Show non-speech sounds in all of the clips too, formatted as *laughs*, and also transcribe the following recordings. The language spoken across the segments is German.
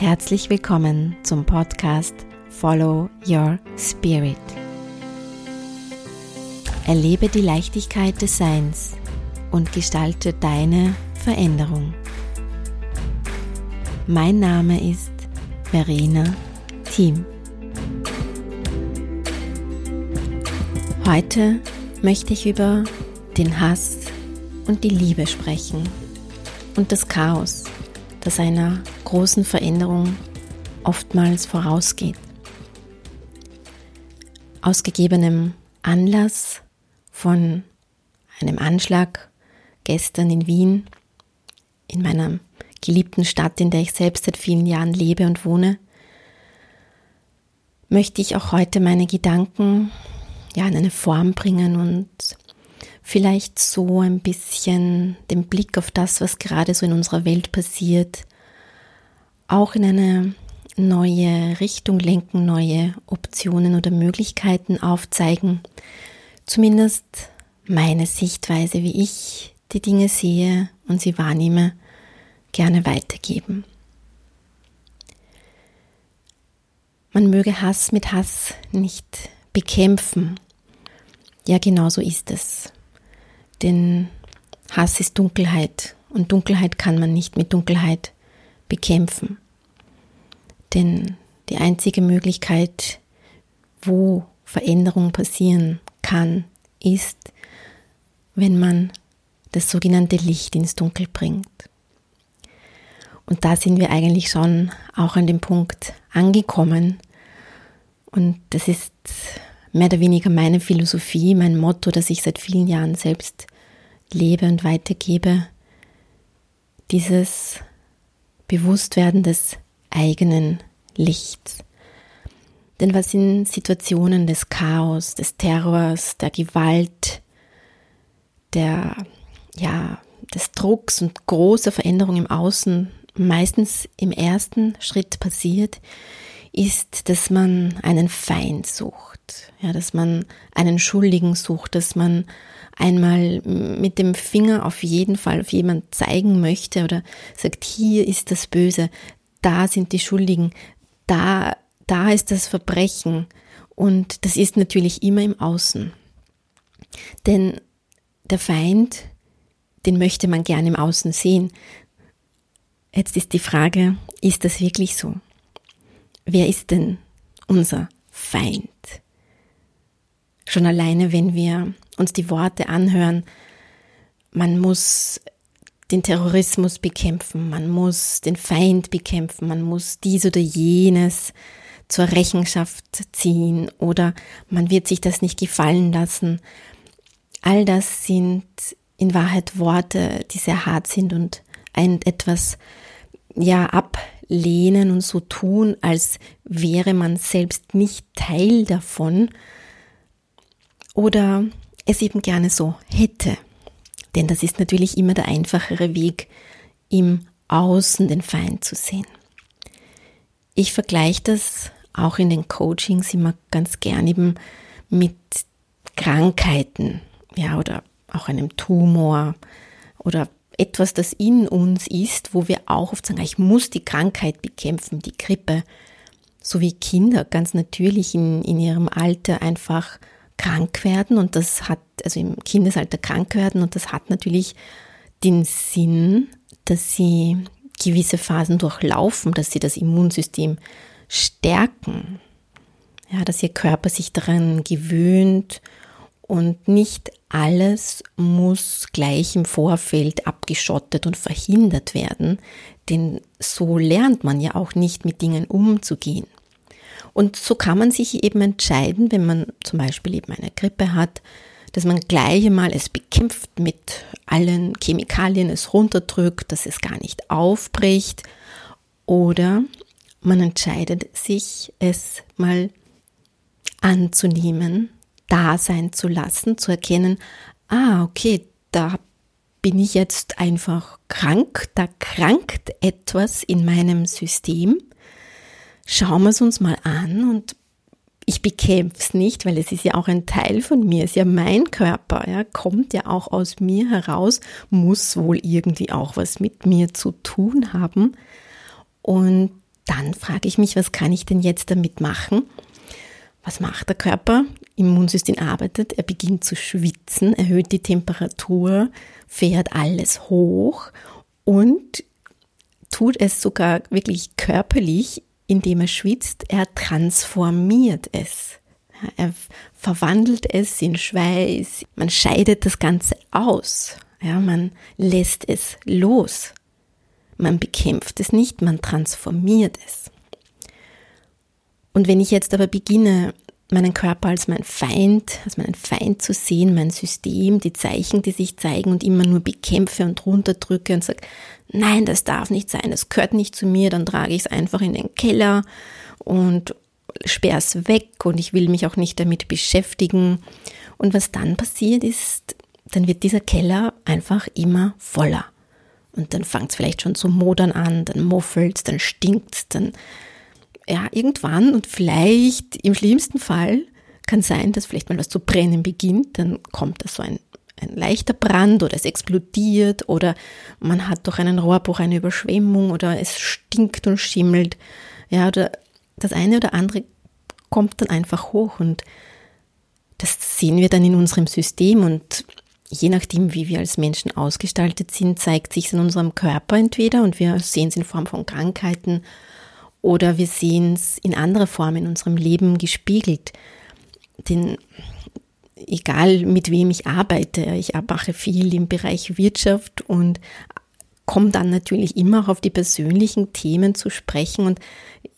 Herzlich willkommen zum Podcast Follow Your Spirit. Erlebe die Leichtigkeit des Seins und gestalte deine Veränderung. Mein Name ist Verena Thiem. Heute möchte ich über den Hass und die Liebe sprechen und das Chaos, das einer großen Veränderung oftmals vorausgeht. Aus gegebenem Anlass von einem Anschlag gestern in Wien, in meiner geliebten Stadt, in der ich selbst seit vielen Jahren lebe und wohne, möchte ich auch heute meine Gedanken ja in eine Form bringen und vielleicht so ein bisschen den Blick auf das, was gerade so in unserer Welt passiert, auch in eine neue Richtung lenken, neue Optionen oder Möglichkeiten aufzeigen. Zumindest meine Sichtweise, wie ich die Dinge sehe und sie wahrnehme, gerne weitergeben. Man möge Hass mit Hass nicht bekämpfen. Ja, genau so ist es. Denn Hass ist Dunkelheit und Dunkelheit kann man nicht mit Dunkelheit bekämpfen. Denn die einzige Möglichkeit, wo Veränderung passieren kann, ist, wenn man das sogenannte Licht ins Dunkel bringt. Und da sind wir eigentlich schon auch an dem Punkt angekommen. Und das ist mehr oder weniger meine Philosophie, mein Motto, das ich seit vielen Jahren selbst lebe und weitergebe. Dieses Bewusstwerden des eigenen Lichts. Denn was in Situationen des Chaos, des Terrors, der Gewalt, der, ja, des Drucks und großer Veränderung im Außen meistens im ersten Schritt passiert, ist, dass man einen Feind sucht, ja, dass man einen Schuldigen sucht, dass man einmal mit dem Finger auf jeden Fall auf jemand zeigen möchte oder sagt, hier ist das Böse, da sind die Schuldigen, da, da ist das Verbrechen. Und das ist natürlich immer im Außen. Denn der Feind, den möchte man gerne im Außen sehen. Jetzt ist die Frage, ist das wirklich so? Wer ist denn unser Feind? Schon alleine, wenn wir uns die Worte anhören, man muss den Terrorismus bekämpfen, man muss den Feind bekämpfen, man muss dies oder jenes zur Rechenschaft ziehen oder man wird sich das nicht gefallen lassen. All das sind in Wahrheit Worte, die sehr hart sind und ein etwas ja ablehnen und so tun, als wäre man selbst nicht Teil davon oder es eben gerne so hätte. Denn das ist natürlich immer der einfachere Weg, im Außen den Feind zu sehen. Ich vergleiche das auch in den Coachings immer ganz gern eben mit Krankheiten, ja, oder auch einem Tumor oder etwas, das in uns ist, wo wir auch oft sagen, ich muss die Krankheit bekämpfen, die Grippe, so wie Kinder ganz natürlich in, in ihrem Alter einfach krank werden und das hat, also im Kindesalter krank werden und das hat natürlich den Sinn, dass sie gewisse Phasen durchlaufen, dass sie das Immunsystem stärken, ja, dass ihr Körper sich daran gewöhnt und nicht alles muss gleich im Vorfeld abgeschottet und verhindert werden, denn so lernt man ja auch nicht mit Dingen umzugehen. Und so kann man sich eben entscheiden, wenn man zum Beispiel eben eine Grippe hat, dass man gleich einmal es bekämpft mit allen Chemikalien, es runterdrückt, dass es gar nicht aufbricht. Oder man entscheidet sich, es mal anzunehmen, da sein zu lassen, zu erkennen, ah, okay, da bin ich jetzt einfach krank, da krankt etwas in meinem System schauen wir es uns mal an und ich bekämpfe es nicht, weil es ist ja auch ein Teil von mir, ist ja mein Körper, ja, kommt ja auch aus mir heraus, muss wohl irgendwie auch was mit mir zu tun haben. Und dann frage ich mich, was kann ich denn jetzt damit machen? Was macht der Körper? Immunsystem arbeitet, er beginnt zu schwitzen, erhöht die Temperatur, fährt alles hoch und tut es sogar wirklich körperlich, indem er schwitzt, er transformiert es. Er verwandelt es in Schweiß, man scheidet das Ganze aus, ja, man lässt es los. Man bekämpft es nicht, man transformiert es. Und wenn ich jetzt aber beginne, meinen Körper als mein Feind, als meinen Feind zu sehen, mein System, die Zeichen, die sich zeigen und immer nur bekämpfe und runterdrücke und sage, nein, das darf nicht sein, das gehört nicht zu mir, dann trage ich es einfach in den Keller und sperre es weg und ich will mich auch nicht damit beschäftigen. Und was dann passiert ist, dann wird dieser Keller einfach immer voller. Und dann fängt es vielleicht schon zu modern an, dann muffelt dann stinkt dann ja, irgendwann und vielleicht im schlimmsten Fall kann sein, dass vielleicht mal was zu brennen beginnt, dann kommt da so ein, ein leichter Brand oder es explodiert oder man hat durch einen Rohrbruch eine Überschwemmung oder es stinkt und schimmelt. Ja, oder das eine oder andere kommt dann einfach hoch und das sehen wir dann in unserem System und je nachdem, wie wir als Menschen ausgestaltet sind, zeigt sich es in unserem Körper entweder und wir sehen es in Form von Krankheiten oder wir sehen es in anderer Form in unserem Leben gespiegelt. Denn egal mit wem ich arbeite, ich mache viel im Bereich Wirtschaft und komme dann natürlich immer auch auf die persönlichen Themen zu sprechen und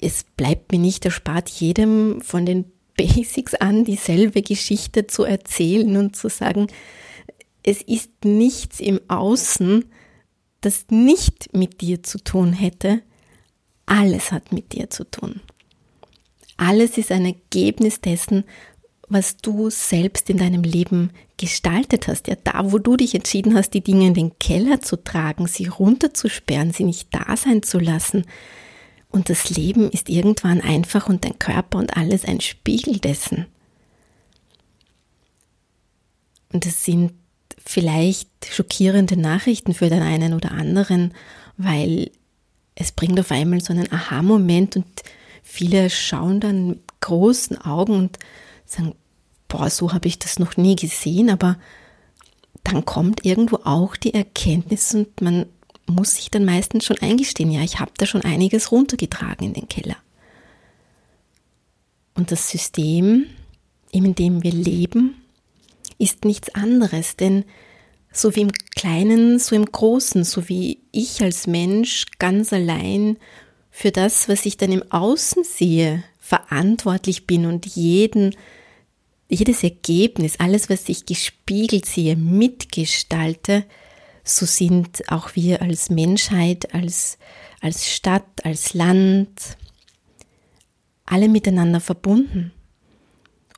es bleibt mir nicht erspart, jedem von den *laughs* Basics an dieselbe Geschichte zu erzählen und zu sagen, es ist nichts im Außen, das nicht mit dir zu tun hätte, alles hat mit dir zu tun. Alles ist ein Ergebnis dessen, was du selbst in deinem Leben gestaltet hast. Ja, da, wo du dich entschieden hast, die Dinge in den Keller zu tragen, sie runterzusperren, sie nicht da sein zu lassen. Und das Leben ist irgendwann einfach und dein Körper und alles ein Spiegel dessen. Und es sind vielleicht schockierende Nachrichten für den einen oder anderen, weil es bringt auf einmal so einen Aha-Moment und viele schauen dann mit großen Augen und sagen, boah, so habe ich das noch nie gesehen, aber dann kommt irgendwo auch die Erkenntnis und man muss sich dann meistens schon eingestehen, ja, ich habe da schon einiges runtergetragen in den Keller. Und das System, in dem wir leben, ist nichts anderes, denn so wie im Kleinen, so im Großen, so wie ich als Mensch ganz allein für das, was ich dann im Außen sehe, verantwortlich bin und jeden, jedes Ergebnis, alles, was ich gespiegelt sehe, mitgestalte, so sind auch wir als Menschheit, als, als Stadt, als Land, alle miteinander verbunden.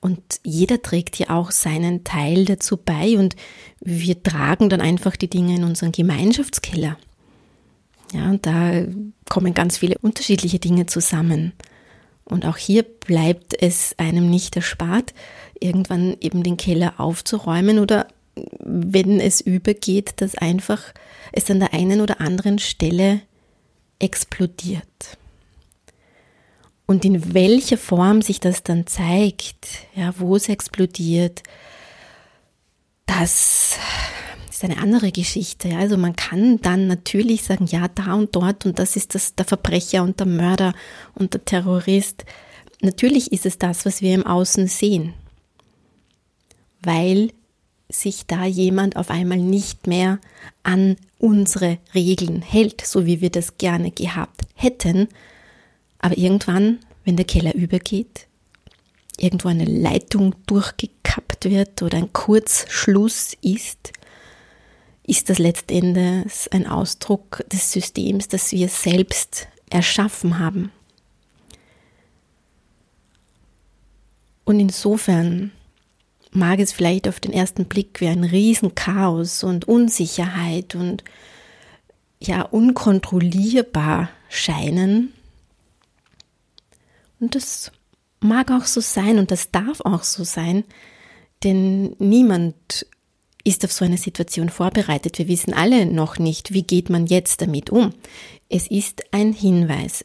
Und jeder trägt ja auch seinen Teil dazu bei und wir tragen dann einfach die Dinge in unseren Gemeinschaftskeller. Ja, und da kommen ganz viele unterschiedliche Dinge zusammen. Und auch hier bleibt es einem nicht erspart, irgendwann eben den Keller aufzuräumen oder wenn es übergeht, dass einfach es an der einen oder anderen Stelle explodiert. Und in welcher Form sich das dann zeigt, ja, wo es explodiert, das ist eine andere Geschichte. Also man kann dann natürlich sagen, ja, da und dort und das ist das der Verbrecher und der Mörder und der Terrorist. Natürlich ist es das, was wir im Außen sehen, weil sich da jemand auf einmal nicht mehr an unsere Regeln hält, so wie wir das gerne gehabt hätten, aber irgendwann, wenn der Keller übergeht, irgendwo eine Leitung durchgekappt wird oder ein Kurzschluss ist, ist das letztendlich ein Ausdruck des Systems, das wir selbst erschaffen haben. Und insofern mag es vielleicht auf den ersten Blick wie ein Riesenchaos und Unsicherheit und ja unkontrollierbar scheinen, und das mag auch so sein und das darf auch so sein, denn niemand ist auf so eine Situation vorbereitet. Wir wissen alle noch nicht, wie geht man jetzt damit um. Es ist ein Hinweis.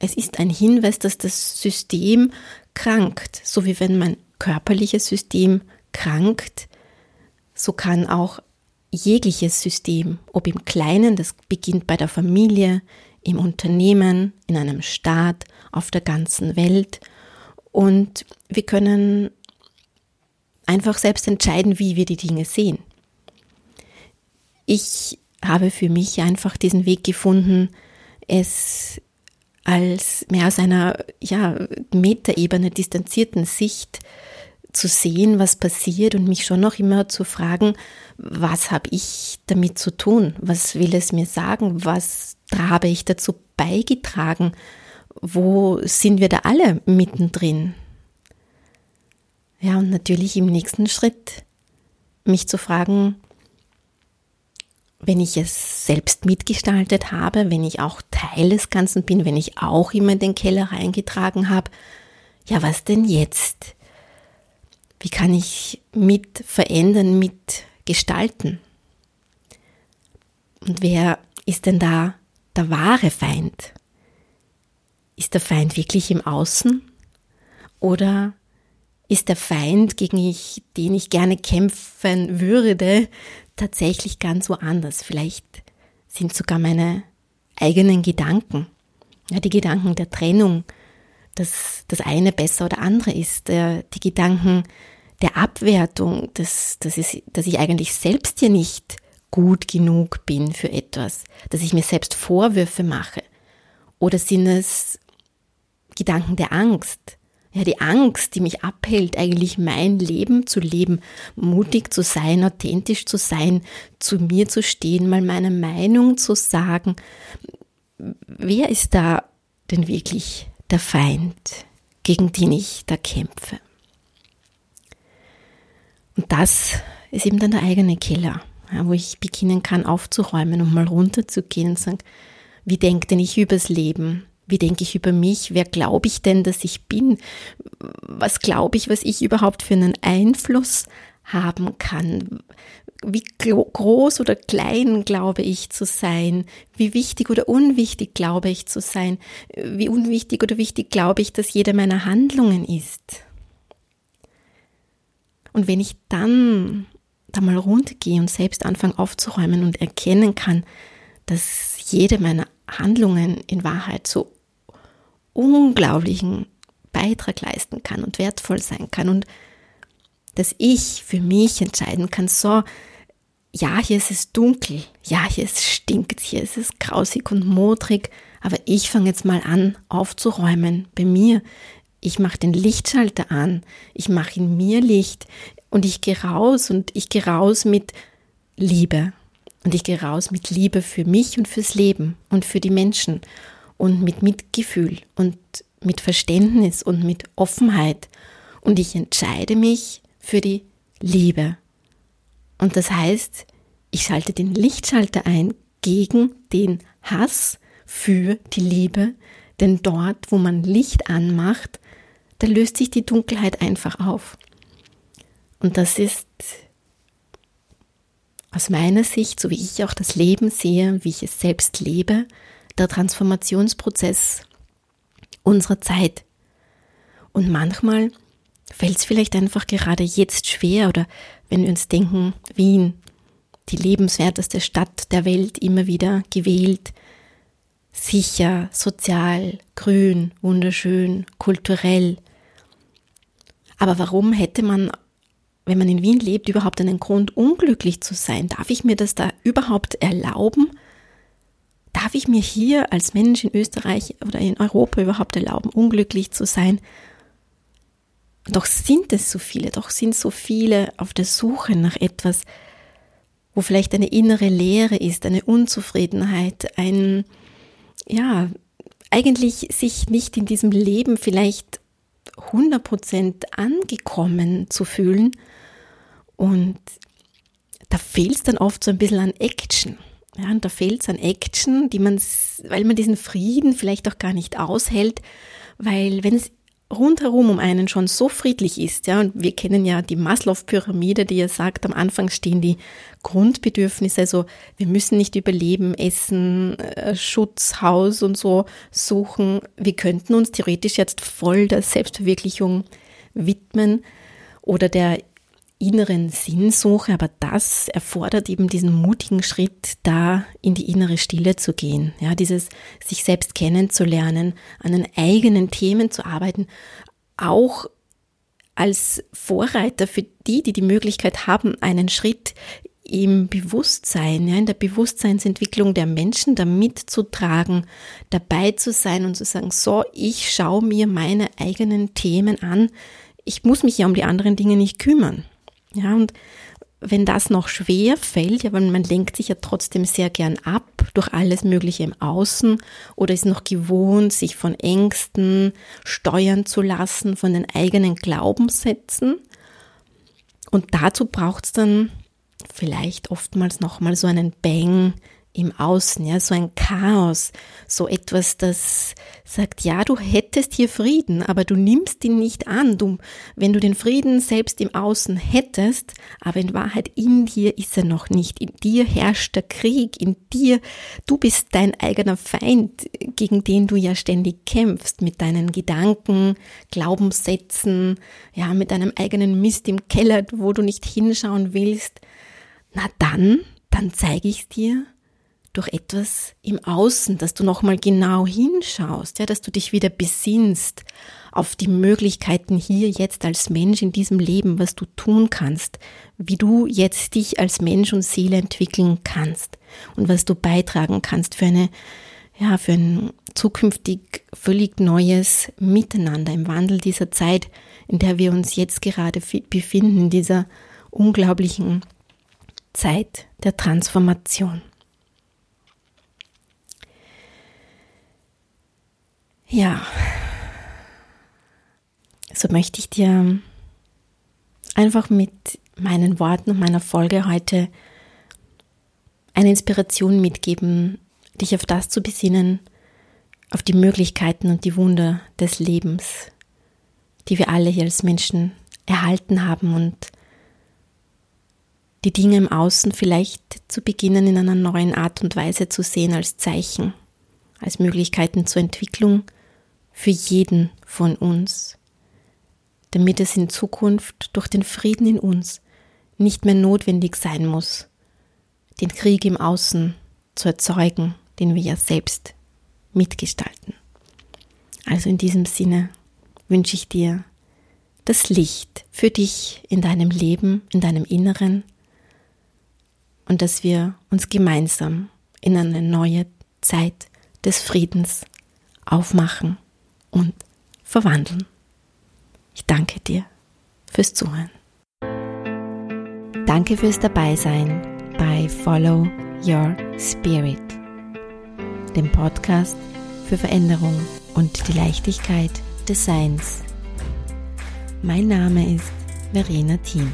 Es ist ein Hinweis, dass das System krankt, so wie wenn mein körperliches System krankt, so kann auch jegliches System, ob im Kleinen, das beginnt bei der Familie, im Unternehmen, in einem Staat, auf der ganzen Welt. Und wir können einfach selbst entscheiden, wie wir die Dinge sehen. Ich habe für mich einfach diesen Weg gefunden, es als mehr aus einer ja, Metaebene distanzierten Sicht zu sehen, was passiert und mich schon noch immer zu fragen, was habe ich damit zu tun? Was will es mir sagen? Was habe ich dazu beigetragen? Wo sind wir da alle mittendrin? Ja, und natürlich im nächsten Schritt mich zu fragen, wenn ich es selbst mitgestaltet habe, wenn ich auch Teil des Ganzen bin, wenn ich auch immer in den Keller reingetragen habe, ja, was denn jetzt? Wie kann ich mit verändern, mit gestalten? Und wer ist denn da der wahre Feind? Ist der Feind wirklich im Außen? Oder ist der Feind, gegen ich, den ich gerne kämpfen würde, tatsächlich ganz woanders. Vielleicht sind sogar meine eigenen Gedanken, ja, die Gedanken der Trennung, dass das eine besser oder andere ist, die Gedanken der Abwertung, dass, dass, es, dass ich eigentlich selbst ja nicht gut genug bin für etwas, dass ich mir selbst Vorwürfe mache. Oder sind es Gedanken der Angst, ja, die Angst, die mich abhält, eigentlich mein Leben zu leben, mutig zu sein, authentisch zu sein, zu mir zu stehen, mal meine Meinung zu sagen. Wer ist da denn wirklich der Feind, gegen den ich da kämpfe? Und das ist eben dann der eigene Keller, ja, wo ich beginnen kann aufzuräumen und mal runterzugehen und sagen, wie denkt denn ich übers Leben? Wie denke ich über mich? Wer glaube ich denn, dass ich bin? Was glaube ich, was ich überhaupt für einen Einfluss haben kann? Wie groß oder klein glaube ich zu sein? Wie wichtig oder unwichtig glaube ich zu sein? Wie unwichtig oder wichtig glaube ich, dass jede meiner Handlungen ist? Und wenn ich dann da mal runtergehe und selbst anfange aufzuräumen und erkennen kann, dass jede meiner Handlungen in Wahrheit so unglaublichen Beitrag leisten kann und wertvoll sein kann und dass ich für mich entscheiden kann, so, ja, hier ist es dunkel, ja, hier ist es stinkt, hier ist es grausig und modrig, aber ich fange jetzt mal an aufzuräumen bei mir. Ich mache den Lichtschalter an, ich mache in mir Licht und ich gehe raus und ich gehe raus mit Liebe. Und ich gehe raus mit Liebe für mich und fürs Leben und für die Menschen und mit Mitgefühl und mit Verständnis und mit Offenheit. Und ich entscheide mich für die Liebe. Und das heißt, ich schalte den Lichtschalter ein gegen den Hass für die Liebe, denn dort, wo man Licht anmacht, da löst sich die Dunkelheit einfach auf. Und das ist aus meiner Sicht, so wie ich auch das Leben sehe, wie ich es selbst lebe, der Transformationsprozess unserer Zeit. Und manchmal fällt es vielleicht einfach gerade jetzt schwer oder wenn wir uns denken, Wien, die lebenswerteste Stadt der Welt, immer wieder gewählt, sicher, sozial, grün, wunderschön, kulturell. Aber warum hätte man, wenn man in Wien lebt, überhaupt einen Grund, unglücklich zu sein? Darf ich mir das da überhaupt erlauben? darf ich mir hier als Mensch in Österreich oder in Europa überhaupt erlauben, unglücklich zu sein? Doch sind es so viele, doch sind so viele auf der Suche nach etwas, wo vielleicht eine innere Leere ist, eine Unzufriedenheit, ein, ja, eigentlich sich nicht in diesem Leben vielleicht 100% angekommen zu fühlen. Und da fehlt es dann oft so ein bisschen an Action. Ja, und da fehlt es an Action, die man, weil man diesen Frieden vielleicht auch gar nicht aushält, weil wenn es rundherum um einen schon so friedlich ist, ja, und wir kennen ja die Maslow-Pyramide, die ja sagt, am Anfang stehen die Grundbedürfnisse, also wir müssen nicht überleben, Essen, äh, Schutz, Haus und so suchen. Wir könnten uns theoretisch jetzt voll der Selbstverwirklichung widmen oder der inneren Sinnsuche, aber das erfordert eben diesen mutigen Schritt, da in die innere Stille zu gehen. Ja, dieses sich selbst kennenzulernen, an den eigenen Themen zu arbeiten, auch als Vorreiter für die, die die Möglichkeit haben, einen Schritt im Bewusstsein, ja, in der Bewusstseinsentwicklung der Menschen da mitzutragen, dabei zu sein und zu sagen, so, ich schaue mir meine eigenen Themen an. Ich muss mich ja um die anderen Dinge nicht kümmern. Ja, und wenn das noch schwer fällt, ja, weil man lenkt sich ja trotzdem sehr gern ab durch alles Mögliche im Außen oder ist noch gewohnt, sich von Ängsten steuern zu lassen, von den eigenen Glaubenssätzen. Und dazu braucht es dann vielleicht oftmals nochmal so einen Bang im Außen, ja, so ein Chaos, so etwas, das sagt, ja, du hättest hier Frieden, aber du nimmst ihn nicht an. Du, wenn du den Frieden selbst im Außen hättest, aber in Wahrheit in dir ist er noch nicht. In dir herrscht der Krieg, in dir, du bist dein eigener Feind, gegen den du ja ständig kämpfst, mit deinen Gedanken, Glaubenssätzen, ja, mit deinem eigenen Mist im Keller, wo du nicht hinschauen willst. Na dann, dann zeige ich dir, durch etwas im Außen, dass du nochmal genau hinschaust, ja, dass du dich wieder besinnst auf die Möglichkeiten hier jetzt als Mensch in diesem Leben, was du tun kannst, wie du jetzt dich als Mensch und Seele entwickeln kannst und was du beitragen kannst für eine, ja, für ein zukünftig völlig neues Miteinander im Wandel dieser Zeit, in der wir uns jetzt gerade befinden, dieser unglaublichen Zeit der Transformation. Ja, so möchte ich dir einfach mit meinen Worten und meiner Folge heute eine Inspiration mitgeben, dich auf das zu besinnen, auf die Möglichkeiten und die Wunder des Lebens, die wir alle hier als Menschen erhalten haben und die Dinge im Außen vielleicht zu beginnen in einer neuen Art und Weise zu sehen als Zeichen, als Möglichkeiten zur Entwicklung, für jeden von uns, damit es in Zukunft durch den Frieden in uns nicht mehr notwendig sein muss, den Krieg im Außen zu erzeugen, den wir ja selbst mitgestalten. Also in diesem Sinne wünsche ich dir das Licht für dich in deinem Leben, in deinem Inneren und dass wir uns gemeinsam in eine neue Zeit des Friedens aufmachen und verwandeln. Ich danke dir fürs Zuhören. Danke fürs Dabeisein bei Follow Your Spirit, dem Podcast für Veränderung und die Leichtigkeit des Seins. Mein Name ist Verena Thiem.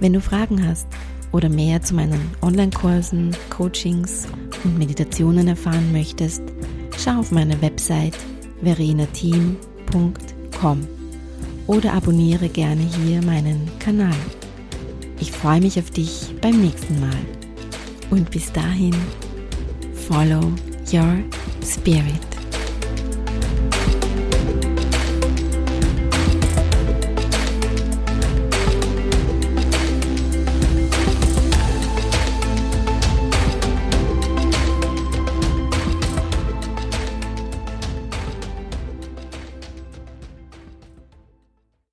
Wenn du Fragen hast oder mehr zu meinen Online-Kursen, Coachings und Meditationen erfahren möchtest, schau auf meine Website verenateam.com oder abonniere gerne hier meinen Kanal. Ich freue mich auf dich beim nächsten Mal. Und bis dahin, follow your spirit.